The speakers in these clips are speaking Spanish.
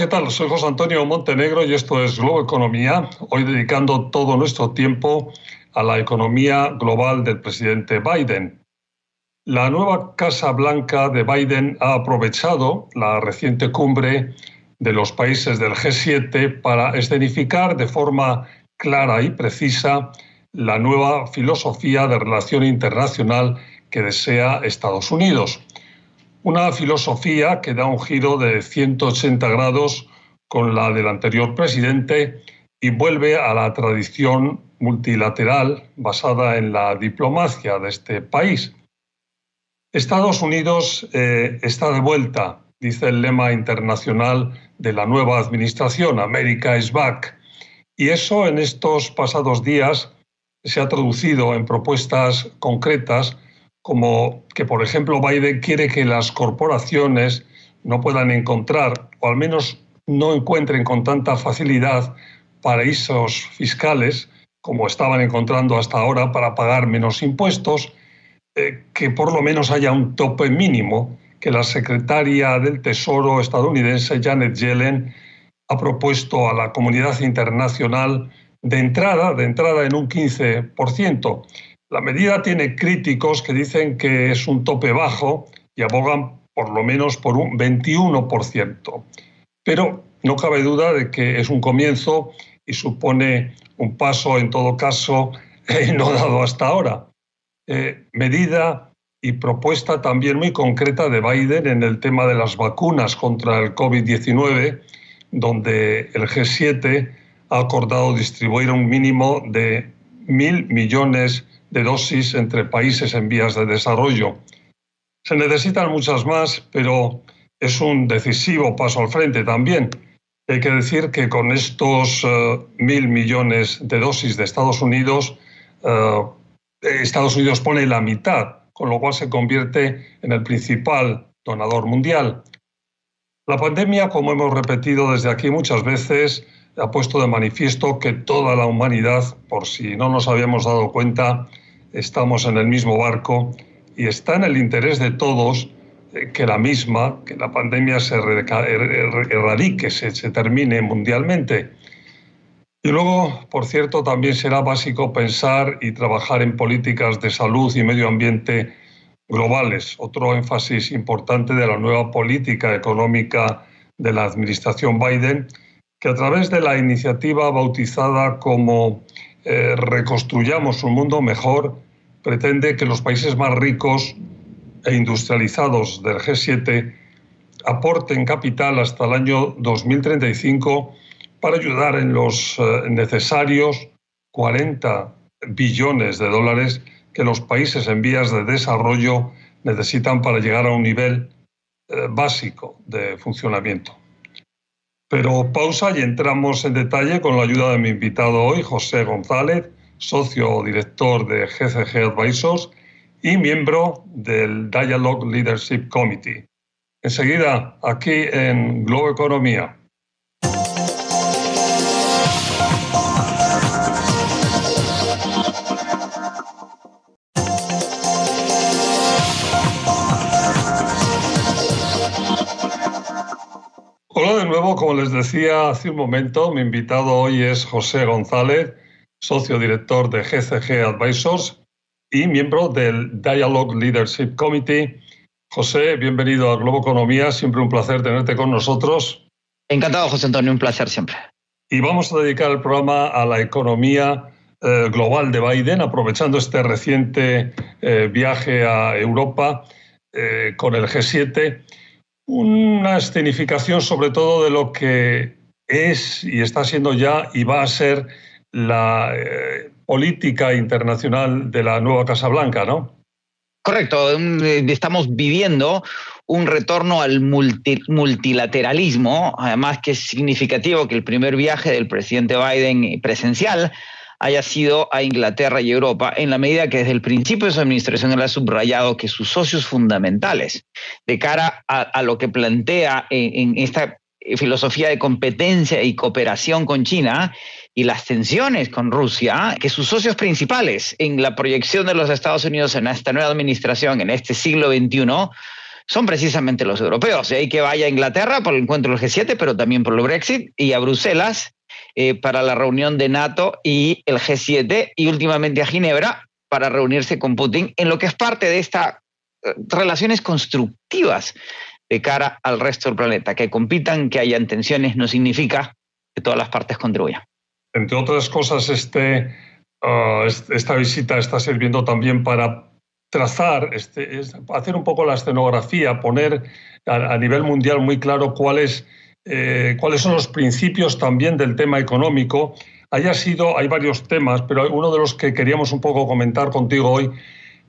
¿qué tal? Soy José Antonio Montenegro y esto es Globo Economía, hoy dedicando todo nuestro tiempo a la economía global del presidente Biden. La nueva Casa Blanca de Biden ha aprovechado la reciente cumbre de los países del G7 para escenificar de forma clara y precisa la nueva filosofía de relación internacional que desea Estados Unidos. Una filosofía que da un giro de 180 grados con la del anterior presidente y vuelve a la tradición multilateral basada en la diplomacia de este país. Estados Unidos eh, está de vuelta, dice el lema internacional de la nueva administración, America is back. Y eso en estos pasados días se ha traducido en propuestas concretas como que, por ejemplo, Biden quiere que las corporaciones no puedan encontrar, o al menos no encuentren con tanta facilidad, paraísos fiscales, como estaban encontrando hasta ahora, para pagar menos impuestos, eh, que por lo menos haya un tope mínimo que la secretaria del Tesoro estadounidense, Janet Yellen, ha propuesto a la comunidad internacional de entrada, de entrada en un 15%. La medida tiene críticos que dicen que es un tope bajo y abogan por lo menos por un 21%. Pero no cabe duda de que es un comienzo y supone un paso, en todo caso, eh, no dado hasta ahora. Eh, medida y propuesta también muy concreta de Biden en el tema de las vacunas contra el COVID-19, donde el G7 ha acordado distribuir un mínimo de mil millones de dosis entre países en vías de desarrollo. Se necesitan muchas más, pero es un decisivo paso al frente también. Hay que decir que con estos eh, mil millones de dosis de Estados Unidos, eh, Estados Unidos pone la mitad, con lo cual se convierte en el principal donador mundial. La pandemia, como hemos repetido desde aquí muchas veces, ha puesto de manifiesto que toda la humanidad, por si no nos habíamos dado cuenta, estamos en el mismo barco y está en el interés de todos eh, que la misma, que la pandemia se er-, er-, erradique, se, se termine mundialmente. Y luego, por cierto, también será básico pensar y trabajar en políticas de salud y medio ambiente globales, otro énfasis importante de la nueva política económica de la administración Biden, que a través de la iniciativa bautizada como eh, Reconstruyamos un mundo mejor, pretende que los países más ricos e industrializados del G7 aporten capital hasta el año 2035 para ayudar en los eh, necesarios 40 billones de dólares que los países en vías de desarrollo necesitan para llegar a un nivel eh, básico de funcionamiento. Pero pausa y entramos en detalle con la ayuda de mi invitado hoy, José González, socio director de GCG Advisors y miembro del Dialogue Leadership Committee. Enseguida, aquí en Globo Economía. Nuevo, como les decía hace un momento, mi invitado hoy es José González, socio director de GCG Advisors y miembro del Dialogue Leadership Committee. José, bienvenido a Globo Economía, siempre un placer tenerte con nosotros. Encantado, José Antonio, un placer siempre. Y vamos a dedicar el programa a la economía eh, global de Biden, aprovechando este reciente eh, viaje a Europa eh, con el G7 una escenificación sobre todo de lo que es y está siendo ya y va a ser la eh, política internacional de la nueva Casa Blanca, ¿no? Correcto, eh, estamos viviendo un retorno al multilateralismo, además que es significativo que el primer viaje del presidente Biden presencial haya sido a Inglaterra y Europa, en la medida que desde el principio de su administración él ha subrayado que sus socios fundamentales, de cara a, lo que plantea en, esta filosofía de competencia y cooperación con China y las tensiones con Rusia, que sus socios principales en la proyección de los Estados Unidos en esta nueva administración, en este siglo XXI, son precisamente los europeos. De ahí que vaya a Inglaterra por el encuentro del G7, pero también por el Brexit, y a Bruselas eh, para la reunión de NATO y el G7, y últimamente a Ginebra para reunirse con Putin en lo que es parte de estas eh, relaciones constructivas de cara al resto del planeta. Que compitan, que hayan tensiones, no significa que todas las partes contribuyan. Entre otras cosas, este, ah, esta visita está sirviendo también para trazar, este, hacer un poco la escenografía, poner a, nivel mundial muy claro cuáles, eh, cuáles son los principios también del tema económico. Haya sido, hay varios temas, pero uno de los que queríamos un poco comentar contigo hoy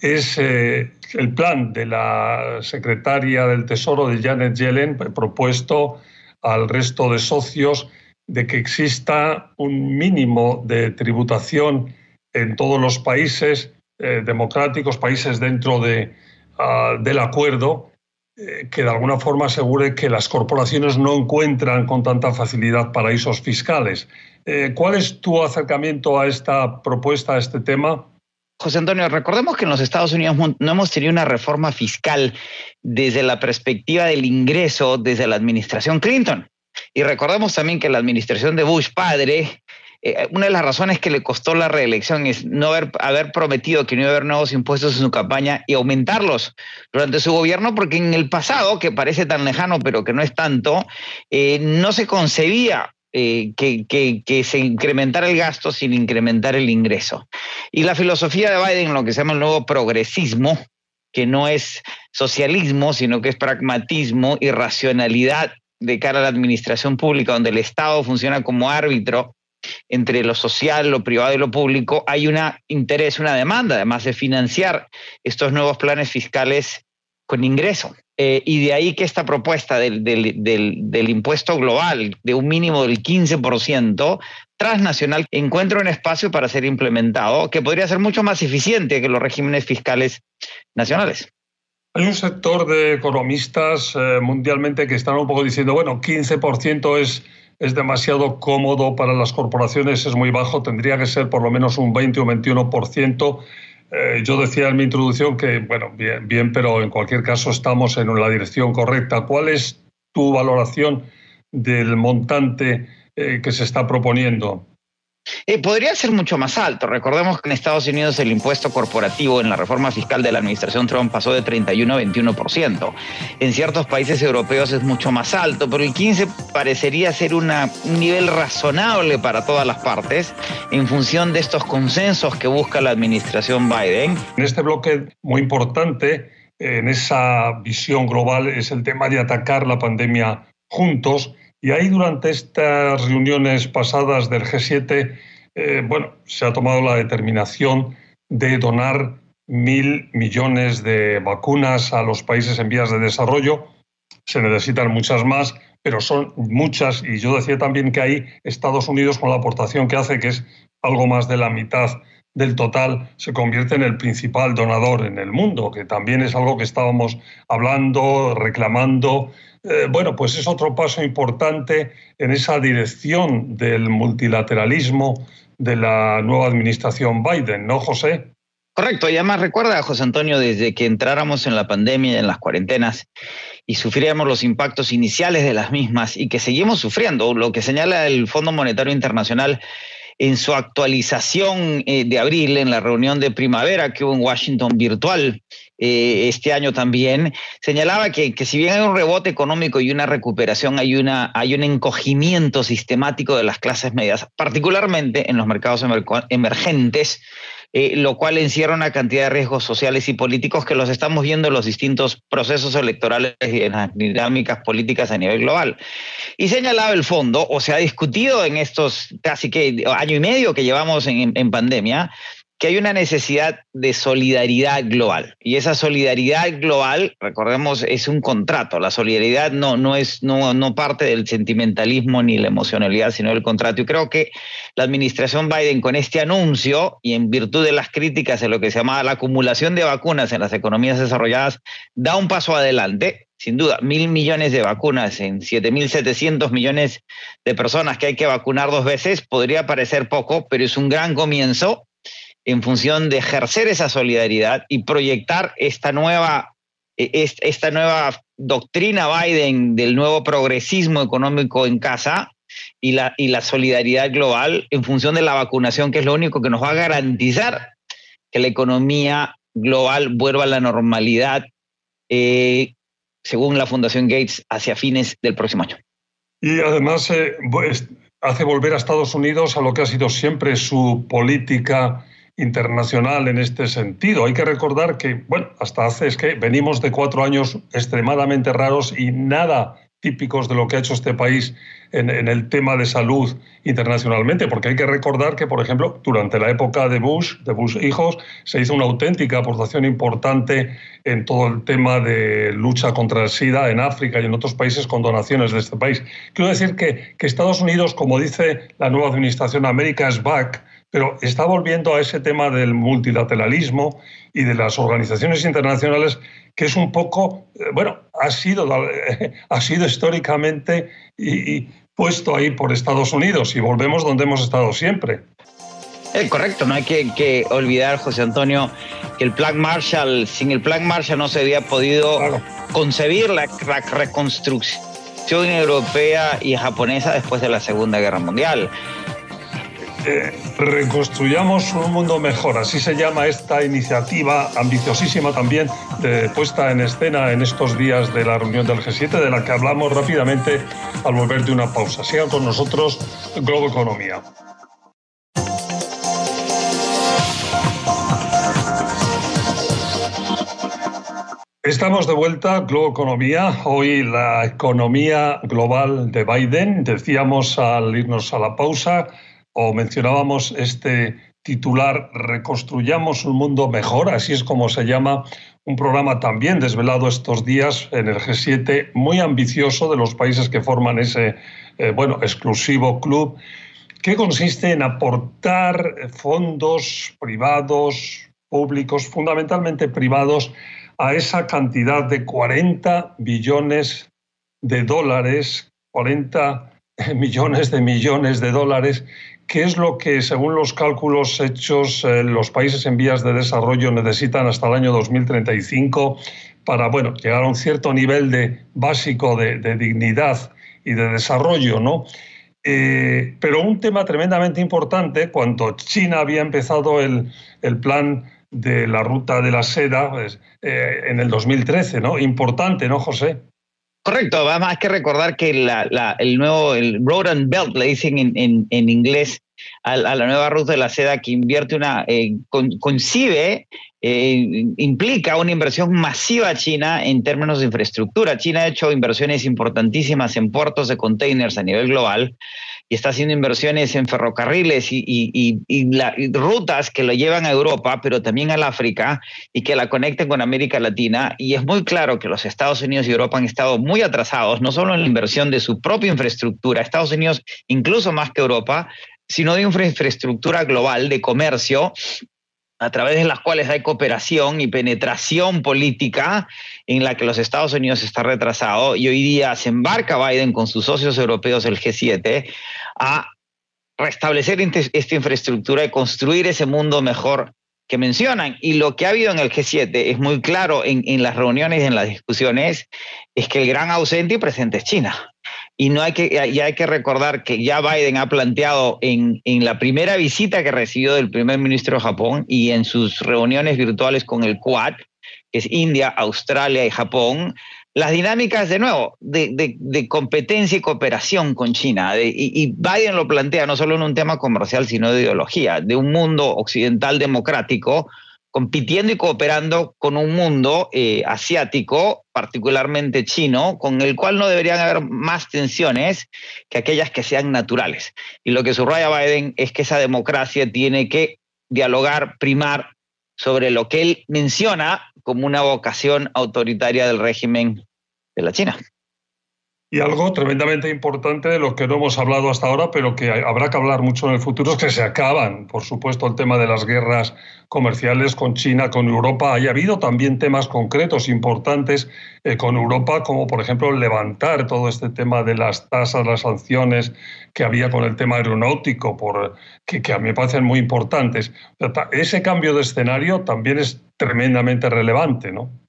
es eh, el plan de la secretaria del Tesoro de Janet Yellen propuesto al resto de socios de que exista un mínimo de tributación en todos los países eh, democráticos, países dentro de, ah, del acuerdo, que de alguna forma asegure que las corporaciones no encuentran con tanta facilidad paraísos fiscales. Eh, ¿Cuál es tu acercamiento a esta propuesta, a este tema? José Antonio, recordemos que en los Estados Unidos no hemos tenido una reforma fiscal desde la perspectiva del ingreso desde la administración Clinton. Y recordemos también que la administración de Bush padre eh, una de las razones que le costó la reelección es no haber, haber prometido que no iba a haber nuevos impuestos en su campaña y aumentarlos durante su gobierno, porque en el pasado, que parece tan lejano, pero que no es tanto, eh, no se concebía eh, que, que, se incrementara el gasto sin incrementar el ingreso. Y la filosofía de Biden, lo que se llama el nuevo progresismo, que no es socialismo, sino que es pragmatismo y racionalidad de cara a la administración pública, donde el Estado funciona como árbitro entre lo social, lo privado y lo público, hay un interés, una demanda, además de financiar estos nuevos planes fiscales con ingreso. Eh, y de ahí que esta propuesta del, del, impuesto global de un mínimo del 15% transnacional encuentra un espacio para ser implementado que podría ser mucho más eficiente que los regímenes fiscales nacionales. Hay un sector de economistas eh, mundialmente que están un poco diciendo, bueno, 15% es es demasiado cómodo para las corporaciones, es muy bajo, tendría que ser por lo menos un 20 o 21%. Eh, yo decía en mi introducción que, bueno, bien, bien, pero en cualquier caso estamos en la dirección correcta. ¿Cuál es tu valoración del montante eh, que se está proponiendo? Eh, podría ser mucho más alto. Recordemos que en Estados Unidos el impuesto corporativo en la reforma fiscal de la administración Trump pasó de 31 a 21%. En ciertos países europeos es mucho más alto, pero el 15 parecería ser un nivel razonable para todas las partes en función de estos consensos que busca la administración Biden. En este bloque muy importante, en esa visión global, es el tema de atacar la pandemia juntos y ahí durante estas reuniones pasadas del G7, eh, bueno, se ha tomado la determinación de donar mil millones de vacunas a los países en vías de desarrollo. Se necesitan muchas más, pero son muchas. Y yo decía también que ahí Estados Unidos, con la aportación que hace, que es algo más de la mitad del total, se convierte en el principal donador en el mundo, que también es algo que estábamos hablando, reclamando eh, bueno, pues es otro paso importante en esa dirección del multilateralismo de la nueva administración Biden, ¿no, José? Correcto, y además recuerda, José Antonio, desde que entráramos en la pandemia, en las cuarentenas, y sufríamos los impactos iniciales de las mismas y que seguimos sufriendo, lo que señala el Fondo Monetario Internacional en su actualización eh, de abril, en la reunión de primavera que hubo en Washington virtual eh, este año también, señalaba que, que, si bien hay un rebote económico y una recuperación, hay, una, hay un encogimiento sistemático de las clases medias, particularmente en los mercados emergentes, eh, lo cual encierra una cantidad de riesgos sociales y políticos que los estamos viendo en los distintos procesos electorales y en las dinámicas políticas a nivel global. Y señalaba el fondo, o se ha discutido en estos casi que año y medio que llevamos en, en pandemia, que hay una necesidad de solidaridad global. Y esa solidaridad global, recordemos, es un contrato. La solidaridad no, no, es, no, no parte del sentimentalismo ni la emocionalidad, sino del contrato. Y creo que la administración Biden con este anuncio y en virtud de las críticas en lo que se llamaba la acumulación de vacunas en las economías desarrolladas, da un paso adelante. Sin duda, mil millones de vacunas en 7.700 millones de personas que hay que vacunar dos veces podría parecer poco, pero es un gran comienzo en función de ejercer esa solidaridad y proyectar esta nueva e, esta nueva doctrina Biden del nuevo progresismo económico en casa y la, y la solidaridad global en función de la vacunación, que es lo único que nos va a garantizar que la economía global vuelva a la normalidad, eh, según la Fundación Gates, hacia fines del próximo año. Y además eh, hace volver a Estados Unidos a lo que ha sido siempre su política internacional en este sentido. Hay que recordar que, bueno, hasta hace es que venimos de cuatro años extremadamente raros y nada típicos de lo que ha hecho este país en, el tema de salud internacionalmente, porque hay que recordar que, por ejemplo, durante la época de Bush, de Bush hijos, se hizo una auténtica aportación importante en todo el tema de lucha contra el SIDA en África y en otros países con donaciones de este país. Quiero decir que, que Estados Unidos, como dice la nueva administración, América es back, pero está volviendo a ese tema del multilateralismo y de las organizaciones internacionales, que es un poco, eh, bueno, ha sido, ha sido históricamente y, puesto ahí por Estados Unidos y volvemos donde hemos estado siempre. Eh, correcto, no hay que, olvidar, José Antonio, que el Plan Marshall, sin el Plan Marshall no se había podido concebir la reconstrucción europea y japonesa después de la Segunda Guerra Mundial reconstruyamos un mundo mejor. Así se llama esta iniciativa ambiciosísima también de puesta en escena en estos días de la reunión del G7, de la que hablamos rápidamente al volver de una pausa. Sigan con nosotros Globo Economía. Estamos de vuelta, Globo Economía. Hoy la economía global de Biden. Decíamos al irnos a la pausa o mencionábamos este titular Reconstruyamos un mundo mejor, así es como se llama un programa también desvelado estos días en el G7, muy ambicioso de los países que forman ese, eh, bueno, exclusivo club, que consiste en aportar fondos privados, públicos, fundamentalmente privados, a esa cantidad de 40 billones de dólares, 40 millones de millones de dólares ¿Qué es lo que, según los cálculos hechos, eh, los países en vías de desarrollo necesitan hasta el año 2035 para bueno, llegar a un cierto nivel de, básico de, dignidad y de desarrollo? ¿no? Eh, pero un tema tremendamente importante, cuando China había empezado el, plan de la ruta de la seda pues, eh, en el 2013, ¿no? Importante, ¿no, José? Correcto, además hay que recordar que el nuevo, el Road and Belt, le dicen en, inglés, a, la nueva ruta de la seda que invierte una, eh, concibe, eh, implica una inversión masiva a China en términos de infraestructura. China ha hecho inversiones importantísimas en puertos de containers a nivel global y está haciendo inversiones en ferrocarriles y, rutas que lo llevan a Europa, pero también al África y que la conecten con América Latina. Y es muy claro que los Estados Unidos y Europa han estado muy atrasados, no solo en la inversión de su propia infraestructura, Estados Unidos incluso más que Europa, sino de infraestructura global de comercio a través de las cuales hay cooperación y penetración política en la que los Estados Unidos está retrasado y hoy día se embarca Biden con sus socios europeos, el G7, a restablecer esta infraestructura y construir ese mundo mejor que mencionan. Y lo que ha habido en el G7 es muy claro en, en las reuniones y en las discusiones, es que el gran ausente y presente es China. Y no hay que, ya hay que recordar que ya Biden ha planteado en, en la primera visita que recibió del primer ministro de Japón y en sus reuniones virtuales con el Quad, que es India, Australia y Japón, las dinámicas de nuevo de, de, competencia y cooperación con China. y, y, Biden lo plantea no solo en un tema comercial, sino de ideología, de un mundo occidental democrático compitiendo y cooperando con un mundo eh, asiático, particularmente chino, con el cual no deberían haber más tensiones que aquellas que sean naturales. Y lo que subraya Biden es que esa democracia tiene que dialogar, primar sobre lo que él menciona como una vocación autoritaria del régimen de la China. Y algo tremendamente importante de lo que no hemos hablado hasta ahora, pero que habrá que hablar mucho en el futuro, es que se acaban, por supuesto, el tema de las guerras comerciales con China, con Europa. Haya habido también temas concretos importantes eh, con Europa, como por ejemplo levantar todo este tema de las tasas, las sanciones que había con el tema aeronáutico, por, que, que a mí me parecen muy importantes. Ese cambio de escenario también es tremendamente relevante, ¿no?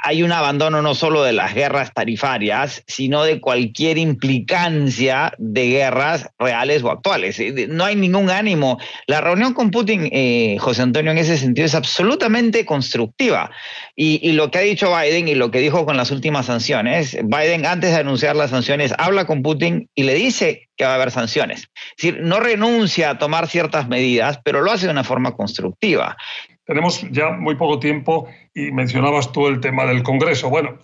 Hay un abandono no solo de las guerras tarifarias, sino de cualquier implicancia de guerras reales o actuales. Eh, no hay ningún ánimo. La reunión con Putin, eh, José Antonio, en ese sentido es absolutamente constructiva. Y, y, lo que ha dicho Biden y lo que dijo con las últimas sanciones, Biden antes de anunciar las sanciones habla con Putin y le dice que va a haber sanciones. Es decir, no renuncia a tomar ciertas medidas, pero lo hace de una forma constructiva. Tenemos ya muy poco tiempo y mencionabas tú el tema del Congreso. Bueno,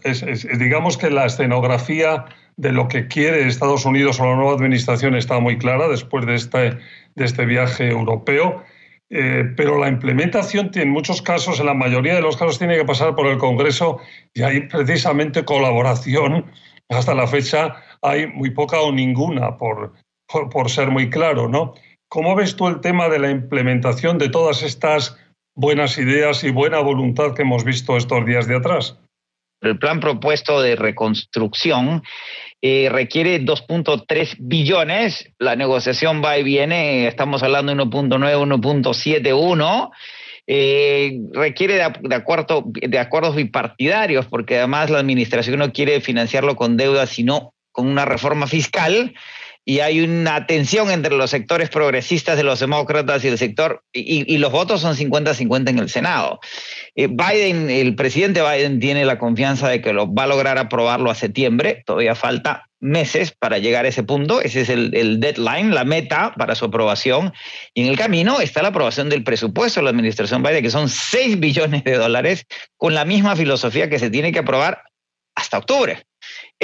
digamos que la escenografía de lo que quiere Estados Unidos o la nueva administración está muy clara después de este, este viaje europeo. Eh, pero la implementación en muchos casos, en la mayoría de los casos, tiene que pasar por el Congreso y hay precisamente colaboración. Hasta la fecha hay muy poca o ninguna, por, por ser muy claro, ¿no? ¿Cómo ves tú el tema de la implementación de todas estas buenas ideas y buena voluntad que hemos visto estos días de atrás. El plan propuesto de reconstrucción eh, requiere 2.3 billones. La negociación va y viene, estamos hablando de 1.9, 1.71. Eh, requiere de, de, de acuerdos bipartidarios, porque además la administración no quiere financiarlo con deuda, sino con una reforma fiscal y hay una tensión entre los sectores progresistas de los demócratas y el sector, y, los votos son 50-50 en el Senado. Eh, Biden, el presidente Biden tiene la confianza de que lo va a lograr aprobarlo a septiembre, todavía falta meses para llegar a ese punto, ese es el, el deadline, la meta para su aprobación, y en el camino está la aprobación del presupuesto de la administración Biden, que son 6 billones de dólares, con la misma filosofía que se tiene que aprobar hasta octubre.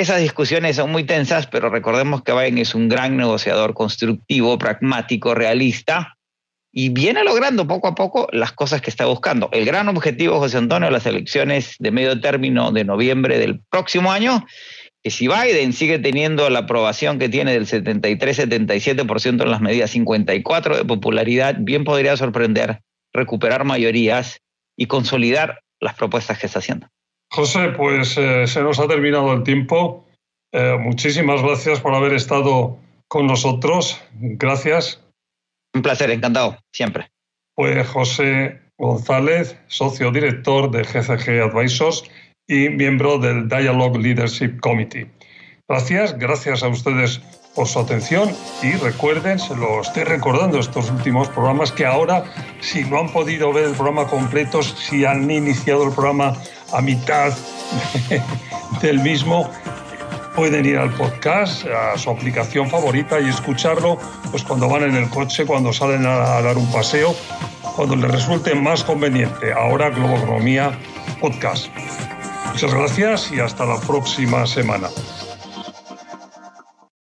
Esas discusiones son muy tensas, pero recordemos que Biden es un gran negociador constructivo, pragmático, realista y viene logrando poco a poco las cosas que está buscando. El gran objetivo, José Antonio, las elecciones de medio término de noviembre del próximo año, que si Biden sigue teniendo la aprobación que tiene del 73-77% en las medidas 54 de popularidad, bien podría sorprender recuperar mayorías y consolidar las propuestas que está haciendo. José, pues eh, se nos ha terminado el tiempo. Eh, muchísimas gracias por haber estado con nosotros. Gracias. Un placer, encantado, siempre. Pues José González, socio director de GCG Advisors y miembro del Dialogue Leadership Committee. Gracias, gracias a ustedes por su atención y recuerden, se lo estoy recordando estos últimos programas, que ahora, si no han podido ver el programa completo, si han iniciado el programa a mitad del mismo, pueden ir al podcast, a su aplicación favorita y escucharlo pues cuando van en el coche, cuando salen a, dar un paseo, cuando les resulte más conveniente. Ahora Globoeconomía Podcast. Muchas gracias y hasta la próxima semana.